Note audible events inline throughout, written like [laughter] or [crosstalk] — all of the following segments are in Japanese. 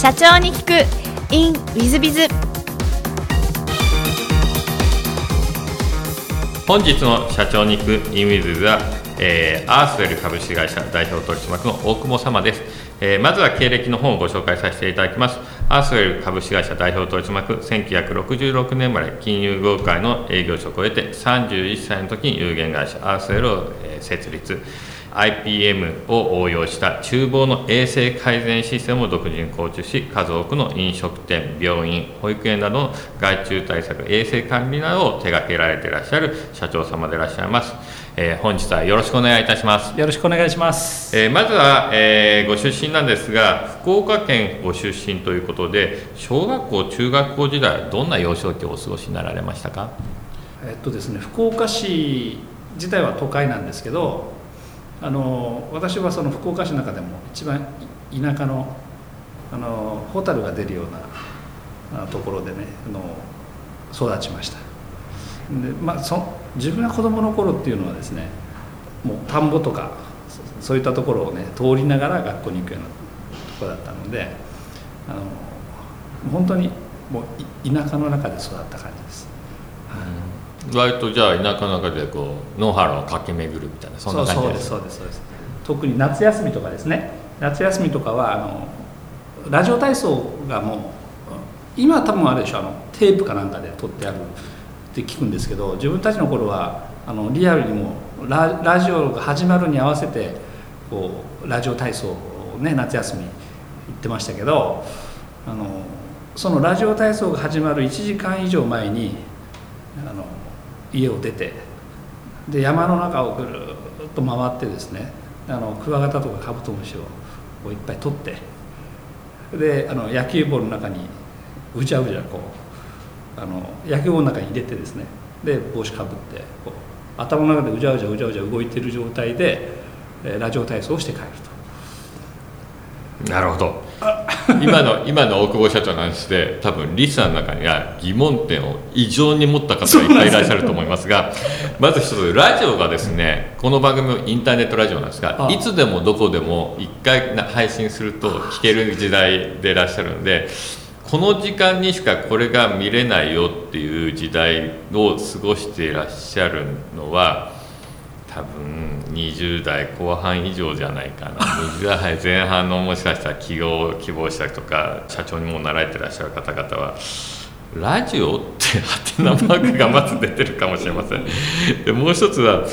社長に聞く。In ウィズビズ本日の社長に行くインウィズは、えー、アースウェル株式会社代表取締役の大久保様です、えー、まずは経歴の方をご紹介させていただきます。アースウェル株式会社代表取締役1966年生まで金融業界の営業職を得て31歳の時に有限会社アースウェルを設立。IPM を応用した厨房の衛生改善システムを独自に構築し数多くの飲食店病院保育園などの害虫対策衛生管理などを手掛けられていらっしゃる社長様でいらっしゃいます、えー、本日はよろしくお願いいたします。よろしくお願いします、えー、まずは、えー、ご出身なんですが福岡県ご出身ということで小学校中学校時代どんな幼少期をお過ごしになられましたか？えっとですね福岡市自体は都会なんですけどあの私はその福岡市の中でも一番田舎のあのホタルが出るようなところでねあの育ちましたで、まあ、そ自分が子供の頃っていうのはですねもう田んぼとかそういったところをね通りながら学校に行くようなとこだったのであの本当にもう田舎の中で育った感じです。はい割とじゃあ田舎の中でこう野原を駆け巡るみたいなそんな感じですそうですそうです特に夏休みとかですね。夏休みとかはあのラジオ体操がもう今多分あれでしょあのテープかなんかで撮ってあるって聞くんですけど自分たちの頃はあのリアルにもララジオが始まるに合わせてこうラジオ体操をね夏休み行ってましたけどあのそのラジオ体操が始まる1時間以上前にあの家を出てで山の中をぐるっと回ってですねあのクワガタとかカブトムシをいっぱい取ってであの野球ボールの中にうじゃうじゃこうあの野球ボールの中に入れてですねで帽子かぶってこう頭の中でうじゃうじゃうじゃうじゃ動いてる状態でラジオ体操をして帰ると。なるほど [laughs] 今の今の大久保社長の話で多分リスナーの中には疑問点を異常に持った方がいっぱいいらっしゃると思いますがまず一つラジオがですねこの番組インターネットラジオなんですがいつでもどこでも1回配信すると聞ける時代でいらっしゃるんでこの時間にしかこれが見れないよっていう時代を過ごしていらっしゃるのは多分20代後半以上じゃないかな。20代前半のもしかしたら起業希望者とか社長にもなられてらっしゃる方々はラジオってハテナマークがまず出てるかもしれません。でもう一つは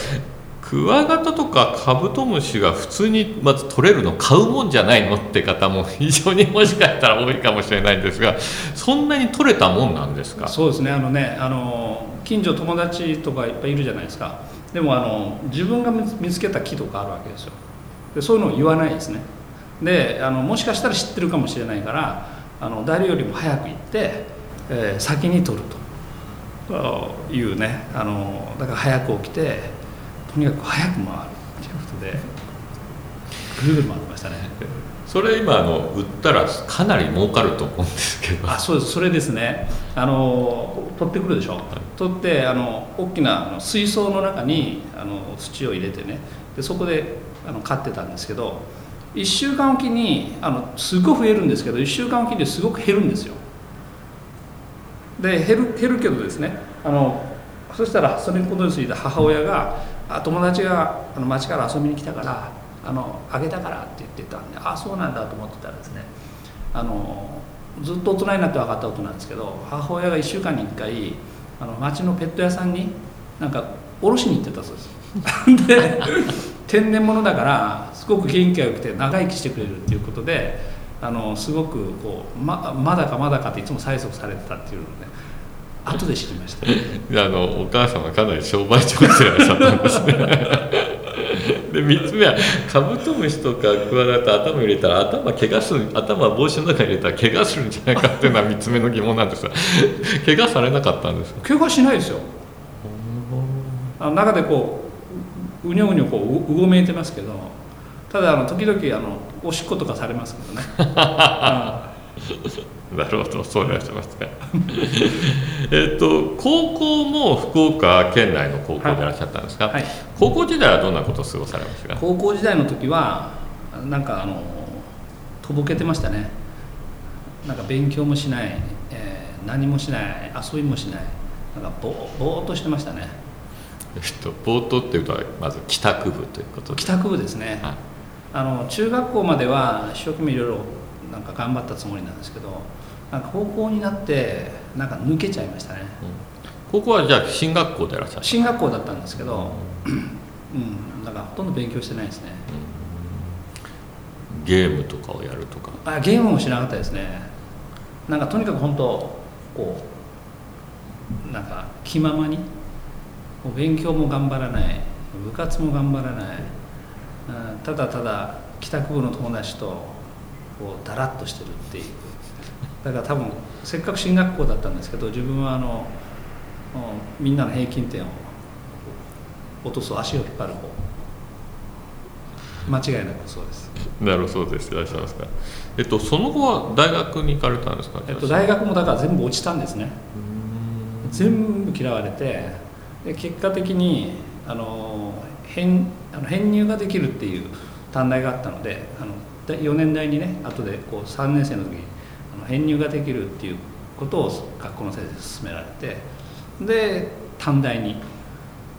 クワガタとかカブトムシが普通にまず取れるの買うもんじゃないのって方も非常にもしかしたら多いかもしれないんですがそんなに取れたもんなんですか？そうですね。あのねあの近所友達とかいっぱいいるじゃないですか。でもあの自分が見つけた木とかあるわけですよ。でそういうのを言わないですね。であのもしかしたら知ってるかもしれないからあの誰よりも早く行って、えー、先に取ると。いうねあのだから早く起きてとにかく早く回るということで。ましたね。それ今あの売ったらかなり儲かると思うんですけど。あそうです。それですね。あの取ってくるでしょ、はい、取ってあの大きな水槽の中にあの土を入れてね。でそこであの飼ってたんですけど1週間おきにあのすごく増えるんですけど1週間おきにすごく減るんですよ。で減る減るけどですね。あのそしたらそれにことについて母親があ友達があの町から遊びに来たからあのあげたからって言ってたんでああそうなんだと思ってたらですねあのずっと大人になって分かったことなんですけど母親が1週間に1回あの町のペット屋さんになんか卸しに行ってたそうです。[laughs] で天然物だからすごく元気が良くて長生きしてくれるっていうことであのすごくこうままだかまだかっていつも催促されてたっていうのをね後で知りました。[laughs] あのお母様かなり商売上手でいらっしゃったんですね。で3つ目はカブトムシとかクワガタ頭入れたら頭怪我する頭帽子の中に入れたら怪我するんじゃないかっていうのは3つ目の疑問なんですが [laughs] 怪我されなかったんです怪我しないですよ。あの中でこううにょうにょこううごめいてますけどただあの時々あのおしっことかされますけどね、な [laughs] るほどそういらっしゃいますか [laughs] えっと高校も福岡県内の高校でいらっしゃったんですか、はい。はい、高校時代はどんなことを過ごされましたか？高校時代の時はなんかあのとぼけてましたね。なんか勉強もしない、えー何もしない遊びもしない。なんかぼぼーっとしてましたね。えっと冒頭っていうとまず帰宅部ということで。帰宅部ですね、はい。あの中学校までは一生懸命いろいろなんか頑張ったつもりなんですけどなんか高校になってなんか抜けちゃいましたね。ここはじゃあ進学校でいらっしゃる進学校だったんですけど、うん、だからほとんど勉強してないですね。ゲームとかをやるとか？あゲームもしなかったですね。なんかとにかく本当こうなんか気ままに勉強も頑張らない部活も頑張らないうんただただ帰宅部の友達とこうだらっとしてるっていう。だから多分せっかく進学校だったんですけど自分はあのうんみんなの平均点を落とす足を引っ張る方。間違いなくそうです。なるそうです。いらっしゃいますか。えっとその後は大学に行かれたんですか？えっと、大学もだから全部落ちたんですね。全部嫌われてで結果的にあの編あの編入ができるっていう短大があったのであので4年代にね後でこう3年生の時にあの編入ができるっていうことを学校の先生に勧められてで短大に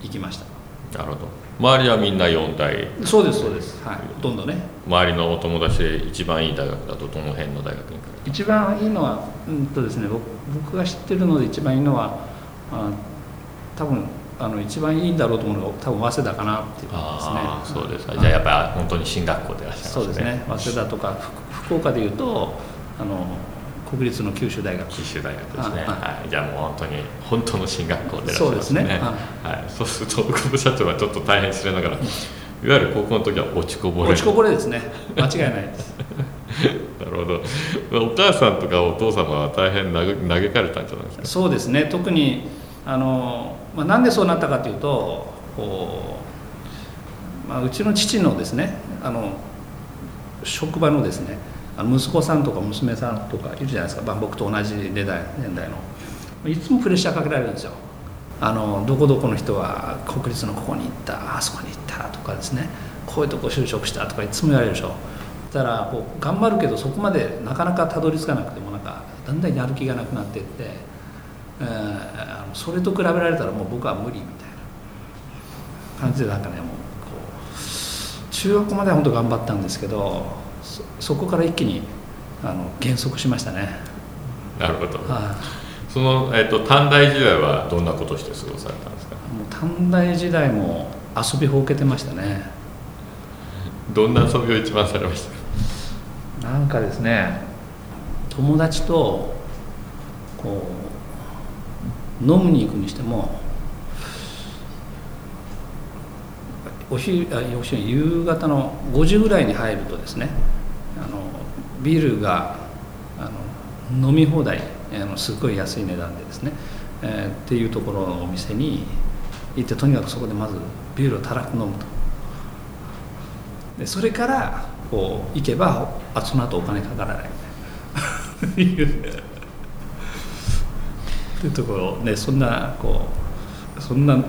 行きました。なるほど。周りはみんな4大。そうですそうです。はい。ほとんどね。周りのお友達で一番いい大学だとどの辺の大学に行か？れ一番いいのはうんとですね僕僕が知ってるので一番いいのはあ多分あの一番いいんだろうと思うのが多分早稲田かなっていうた感じですね。そうですか。じゃあやっぱり本当に進学校でいらっしゃいますね。そうですね。早稲田とかふ福岡でいうとあの国立の九州大学。九州大学ですね、はい。はい、じゃあもう本当に本当の進学校でいらっしゃいますね。そうですね。はい、そうすると久保社長はちょっと大変失礼ながら [laughs] いわゆる高校の時は落ちこぼれ落ちこぼれですね。間違いないです。[laughs] なるほど。お母さんとかお父様は大変嘆嘆かれたんじゃないですか？そうですね。特にあの、まあ、なんでそうなったかというとこう、まあ、うちの父のですねあの職場のですね息子さんとか娘さんとかいるじゃないですか、まあ、僕と同じ年代年代の。いつもプレッシャーかけられるんですよ。あのどこどこの人は国立のここに行ったあそこに行ったとかですね。こういうとこ就職したとかいつも言われるでしょ。だからこう頑張るけどそこまでなかなかたどり着かなくてもなんかだんだんやる気がなくなっていって、えーそれと比べられたらもう僕は無理みたいな感じでなんかねもうこう中学校までは本当頑張ったんですけどそそこから一気にあの減速しましたね。なるほど。はい。その、えっと短大時代はどんなことをして過ごされたんですか？もう短大時代も遊びほうけてましたね。どんな遊びを一番されました？かなんかですね友達とこう飲むに行くにしてもお昼あお昼夕方の5時ぐらいに入るとですねあのビールがあの飲み放題あのすごい安い値段でですね、えーっていうところのお店に行ってとにかくそこでまずビールをたらく飲むと。でそれからこう行けばあその後お金かからない。み [laughs] たいないうっていうところねそんなこうそんな飲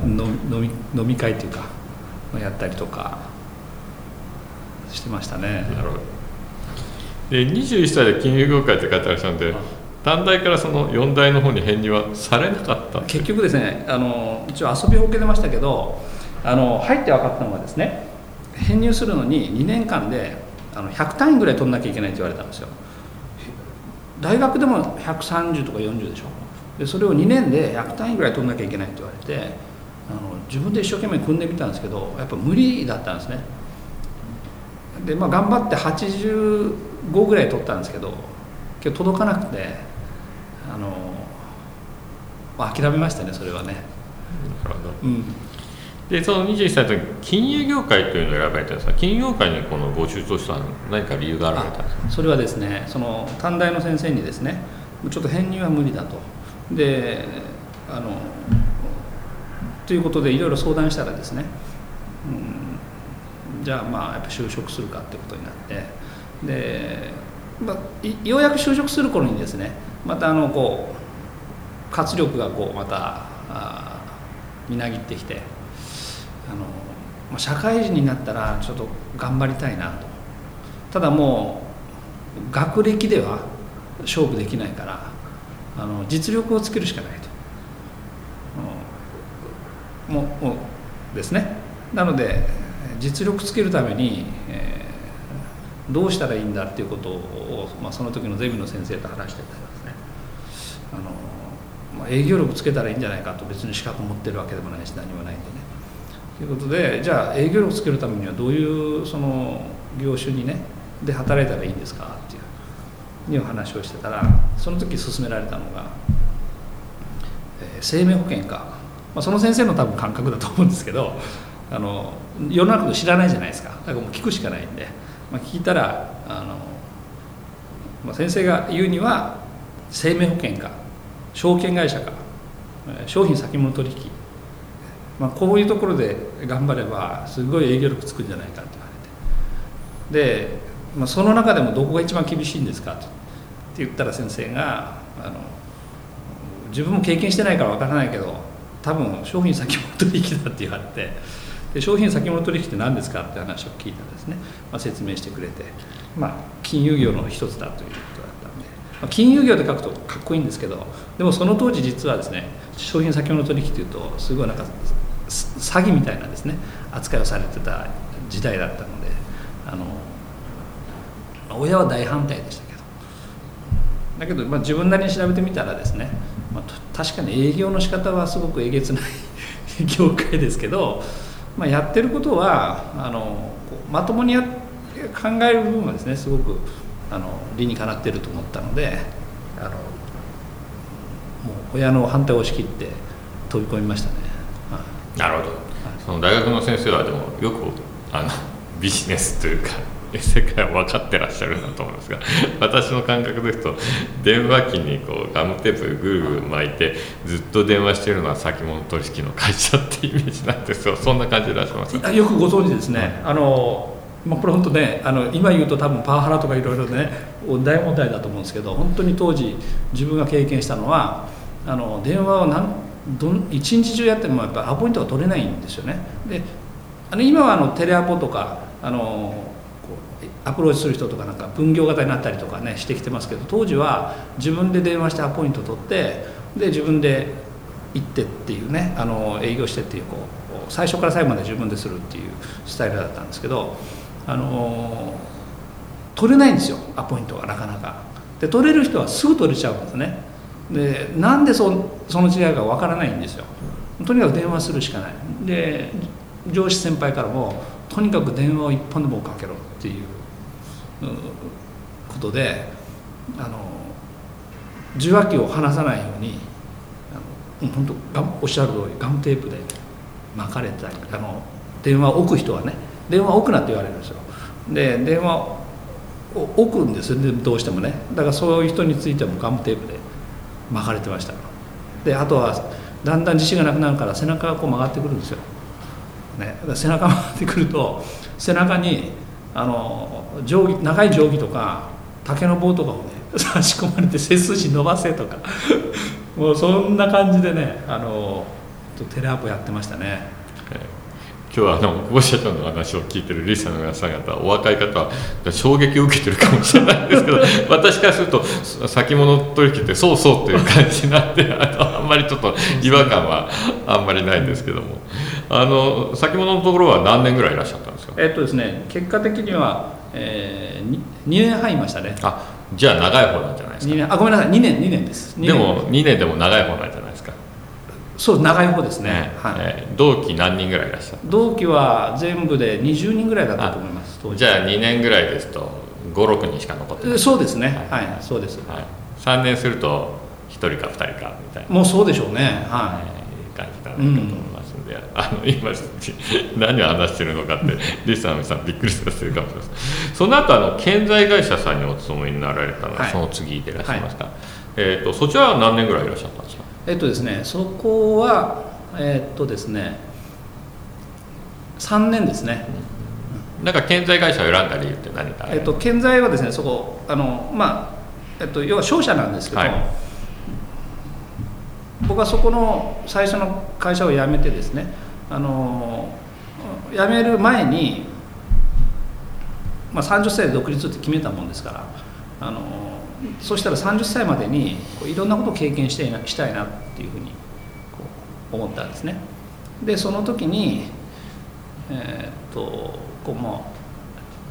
み飲み飲み会っていうかやったりとかしてましたね。なるほど。で21歳で金融業界って書いてあるんで短大からその4大の方に編入はされなかった？結局ですねあの一応遊びほうけてましたけどあの入って分かったのがですね編入するのに2年間であの100単位ぐらい取んなきゃいけないって言われたんですよ。大学でも130とか40でしょ？でそれを2年で100単位ぐらい取んなきゃいけないって言われてあの自分で一生懸命組んでみたんですけどやっぱ無理だったんですね。でまあ頑張って85ぐらい取ったんですけど今日届かなくてあの、まあ、諦めましたねそれはね。なるほど。うん。でその21歳の時金融業界というのを選ばれたんですが金融業界にこのご出頭したのは何か理由があられたんですか？それはですねその短大の先生にですねちょっと編入は無理だとであのということでいろいろ相談したらですね、うん、じゃあまあやっぱ就職するかってことになってで、まあ、ようやく就職する頃にですねまたあのこう活力がこうまたみなぎってきてあの、まあ、社会人になったらちょっと頑張りたいなと。ただもう学歴では勝負できないからあの実力をつけるしかないと、もうですね。なので実力つけるために、えー、どうしたらいいんだっていうことを、まあ、その時のゼミの先生と話してたんですね。あの、まあ、営業力つけたらいいんじゃないかと別に資格持ってるわけでもないし何もないんでね。ということでじゃあ営業力つけるためにはどういうその業種にねで働いたらいいんですかっていう。いう話をしてたらその時勧められたのが、えー、生命保険か、まあ、その先生の多分感覚だと思うんですけどあの世の中の知らないじゃないですか。だからもう聞くしかないんで、まあ、聞いたらあの、まあ、先生が言うには生命保険か。証券会社か。商品先物取引、まあ、こういうところで頑張ればすごい営業力つくんじゃないかって言われて。で、まあ、その中でもどこが一番厳しいんですかとって言ったら先生があの自分も経験してないからわからないけど多分商品先物取引だって言われてで商品先物取引って何ですかって話を聞いたらですね、まあ、説明してくれて、まあ、金融業の一つだということだったんで、まあ、金融業で書くとかっこいいんですけどでもその当時実はですね商品先物取引っていうとすごいなんか詐欺みたいなですね扱いをされてた時代だったのであの親は大反対でしただけど、まあ、自分なりに調べてみたらですね、まあ、確かに営業の仕方はすごくえげつない [laughs] 業界ですけど、まあ、やってることはあのまともにや考える部分はですねすごくあの理にかなってると思ったのであのもう親の反対を押し切って飛び込みましたね。なるほど、その大学の先生はでもよくあのビジネスというか世界を分かってらっしゃるなと思いますが [laughs] 私の感覚ですと電話機にこうガムテープぐるぐる巻いてずっと電話してるのは先物取引の会社ってイメージなんですよ。[laughs] そんな感じでいらっしゃいますよくご存知ですね、あのまあ、これ本当ねあの今言うと多分パワハラとかいろいろね大問題だと思うんですけど本当に当時自分が経験したのはあの電話を何どん一日中やってもやっぱアポイントが取れないんですよね。であの今はあのテレアポとかあのアプローチする人とかなんか分業型になったりとかねしてきてますけど当時は自分で電話してアポイント取ってで自分で行ってっていうねあの営業してっていうこう最初から最後まで自分でするっていうスタイルだったんですけどあの取れないんですよアポイントがなかなか。で取れる人はすぐ取れちゃうんですね。でなんでそその違いかわからないんですよ。とにかく電話するしかない。で上司先輩からもとにかく電話を一本でもかけろっていうことであの受話器を離さないように本当おっしゃる通りガムテープで巻かれたりあの電話を置く人はね電話を置くなって言われるんですよ。で電話を置くんですよ。どうしてもね。だからそういう人についてもガムテープで巻かれてました。であとはだんだん自信がなくなるから背中がこう曲がってくるんですよ、ね、背中回ってくると背中にあの定規長い定規とか竹の棒とかをね [laughs] 差し込まれて背筋伸ばせとか。[laughs] もうそんな感じでねあのテレアポやってましたね。今日はあの久保社長の話を聞いてるリスナーの皆さん方お若い方は衝撃を受けてるかもしれないですけど [laughs] 私からすると先物取引ってそうそうっていう感じなんであのあんまりちょっと違和感はあんまりないんですけども。あの先物のところは何年ぐらいいらっしゃったんですか？えっとですね結果的には、えー、2, 2年半いましたね。あじゃあ長い方なんじゃないですか？年あごめんなさい2年2年です。でも2年でも長い方なんじゃないですか？そう長い方ですね、はい。えー、同期何人ぐらいいらっしゃる同期は全部で20人ぐらいだったと思いますじゃあ2年ぐらいですと56人しか残ってない。そうですね。はい、はい、そうです、はい、3年すると1人か2人かみたいな。もうそうでしょうね。はい、えー、感じだなと思いますんで、うん、あの今何を話してるのかって [laughs] リスナーの皆さんびっくりさせてるかもしれません。その後あの建材会社さんにお勤めになられたのは、その次でいらっしゃいました、えーと、とそちらは何年ぐらいいらっしゃったんですか？えっとですねそこはえっとですね3年ですね、うん、なんか建材会社を選んだ理由って何かえっと建材はですねそこあのまあえっと要は商社なんですけど、はい、僕はそこの最初の会社を辞めてですねあの辞める前に、まあ、30歳で独立って決めたもんですからあのそしたら30歳までにこういろんなことを経験してしたいなっていうふうに思ったんですね。でその時に、えー、っとこうまあ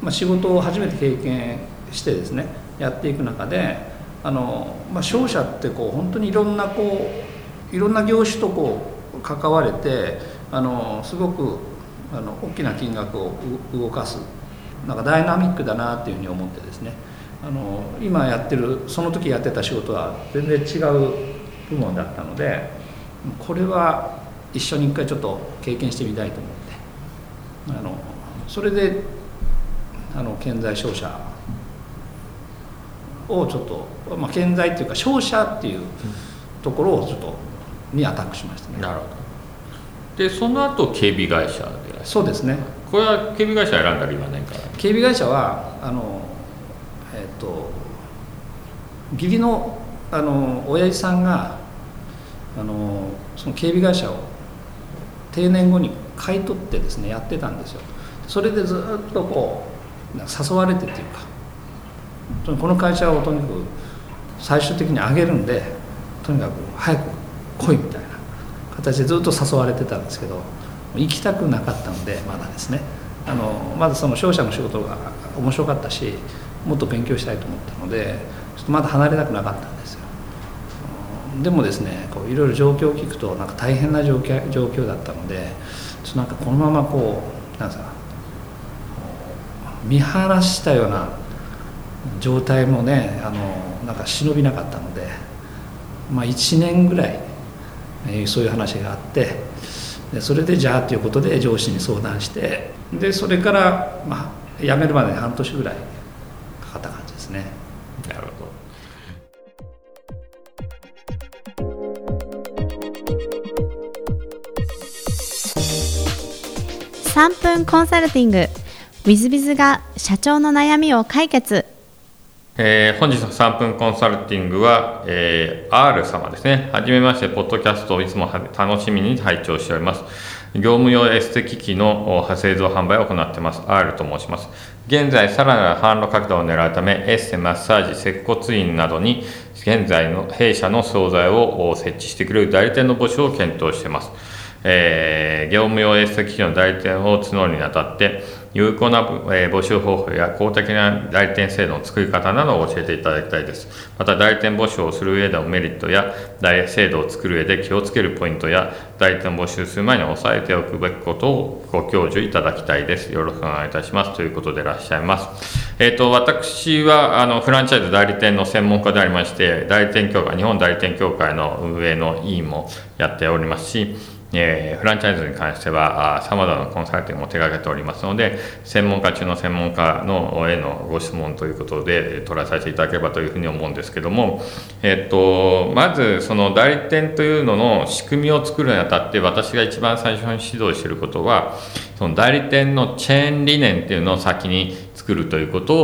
まあ、仕事を初めて経験してですねやっていく中であの、まあ、商社ってこう本当にいろんなこういろんな業種とこう関われてあのすごくあの大きな金額を動かすなんかダイナミックだなっていうふうに思ってですねあの今やってるその時やってた仕事は全然違う部門だったのでこれは一緒に一回ちょっと経験してみたいと思って。あのそれであの建材商社をちょっと、まあ、建材っていうか商社っていうところをちょっとにアタックしましたね。なるほど。でその後警備会社でそうですね。これは警備会社選んだ理由は何か警備会社はあのえっ、と義理のあの親父さんがあのその警備会社を定年後に買い取ってですねやってたんですよ。それでずっとこう誘われてっていうかこの会社をとにかく最終的に上げるんでとにかく早く来いみたいな形でずっと誘われてたんですけど行きたくなかったのでまだですね。あのまずその商社の仕事が面白かったしもっと勉強したいと思ったのでちょっとまだ離れたくなかったんですよ。でもですねこういろいろ状況を聞くとなんか大変な状況状況だったのでちょっとなんかこのままこうなんですか見放したような状態もねあのなんか忍びなかったので、まあ、1年ぐらい、えー、そういう話があってでそれでじゃあということで上司に相談してでそれから、まあ、辞めるまでに半年ぐらいかかった感じですね。なるほど3分コンサルティング w i z b i が社長の悩みを解決えー、本日の3分コンサルティングは、えー、R 様ですね。はじめまして、ポッドキャストをいつも楽しみに拝聴しております。業務用エステ機器の製造販売を行っています。R と申します。現在、さらなる販路拡大を狙うため、エッセ、マッサージ、接骨院などに、現在の弊社の総菜を設置してくれる代理店の募集を検討しています。えー、業務用エステ機器の代理店を募るにあたって、有効な募集方法や公的な代理店制度の作り方などを教えていただきたいです。また、代理店募集をする上でのメリットや、制度を作る上で気をつけるポイントや、代理店募集する前に押さえておくべきことをご教授いただきたいです。よろしくお願いいたします。ということでいらっしゃいます。えっ、ー、と、私は、あの、フランチャイズ代理店の専門家でありまして、代理店協会、日本代理店協会の運営の委員もやっておりますし、え、フランチャイズに関してはさまざまなコンサルティングも手掛けておりますので専門家中の専門家のへのご質問ということで取らさせていただければというふうに思うんですけども、えっと、まずその代理店というのの仕組みを作るにあたって私が一番最初に指導していることはその代理店のチェーン理念っていうのを先に作るということ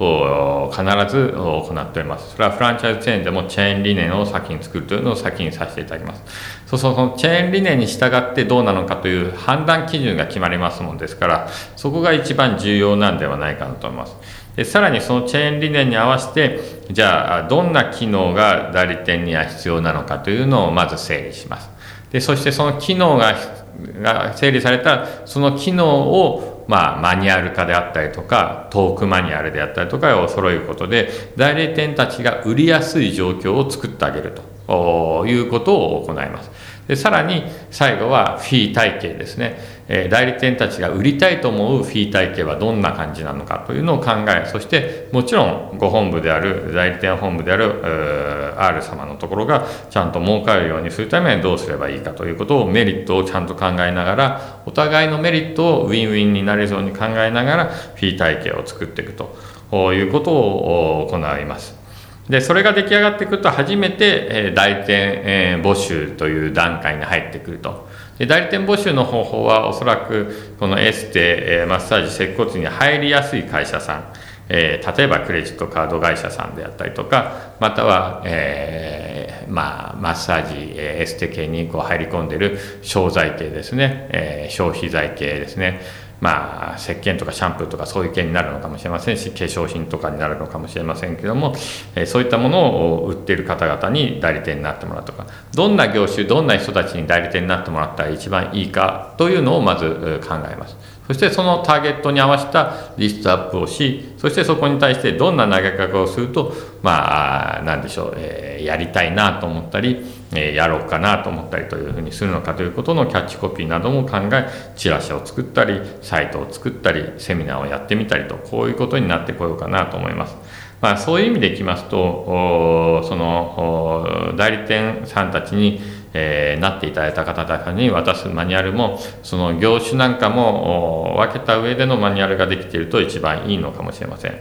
を必ず行っております。それはフランチャイズチェーンでもチェーン理念を先に作るというのを先にさせていただきます。そうそう、そのチェーン理念に従ってどうなのかという判断基準が決まりますもんですから、そこが一番重要なんではないかなと思います。でさらにそのチェーン理念に合わせて、じゃあどんな機能が代理店には必要なのかというのをまず整理します。でそしてその機能がが整理された、その機能をまあ、マニュアル化であったりとか、トークマニュアルであったりとかを揃えることで、代理店たちが売りやすい状況を作ってあげると。いうことを行います。でさらに最後はフィー体系ですね。え代理店たちが売りたいと思うフィー体系はどんな感じなのかというのを考え、そしてもちろんご本部である、代理店本部である R 様のところがちゃんと儲かるようにするためにどうすればいいかということをメリットをちゃんと考えながら、お互いのメリットをウィンウィンになれるように考えながらフィー体系を作っていくということを行います。で、それが出来上がってくると初めて、え代理店、え募集という段階に入ってくると。で代理店募集の方法はおそらくこのエステ、えマッサージ、接骨院に入りやすい会社さん、えー、例えばクレジットカード会社さんであったりとか、または、えー、まあ、マッサージ、えエステ系にこう入り込んでる商材系ですね、えー、消費財系ですね、まあ、石鹸とかシャンプーとかそういう系になるのかもしれませんし化粧品とかになるのかもしれませんけども、えそういったものを売っている方々に代理店になってもらうとかどんな業種どんな人たちに代理店になってもらったら一番いいかというのをまず考えます。そしてそのターゲットに合わせたリストアップをし、そしてそこに対してどんな投げかけをすると、まあ、なんでしょう、えー、やりたいなと思ったり、え、やろうかなと思ったりというふうにするのかということのキャッチコピーなども考え、チラシを作ったり、サイトを作ったり、セミナーをやってみたりと、こういうことになってこようかなと思います。まあ、そういう意味でいきますと、その代理店さんたちに、えー、なっていただいた方々に渡すマニュアルもその業種なんかも分けた上でのマニュアルができていると一番いいのかもしれません。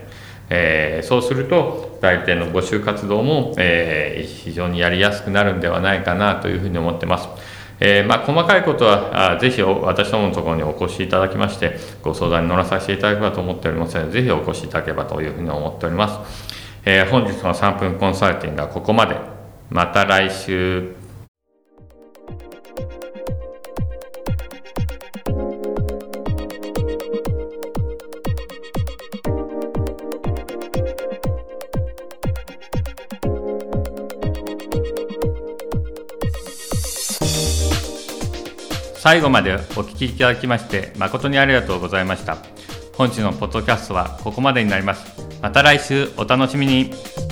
えー、そうすると代理店の募集活動も、えー、非常にやりやすくなるんではないかなというふうに思ってます。えー、まあ、細かいことはあぜひ私どものところにお越しいただきましてご相談に乗らさせていただければと思っておりますのでぜひお越しいただければというふうに思っております、え、本日の3分コンサルティングはここまで。また来週。最後までお聞きいただきまして誠にありがとうございました。本日のポッドキャストはここまでになります。また来週お楽しみに。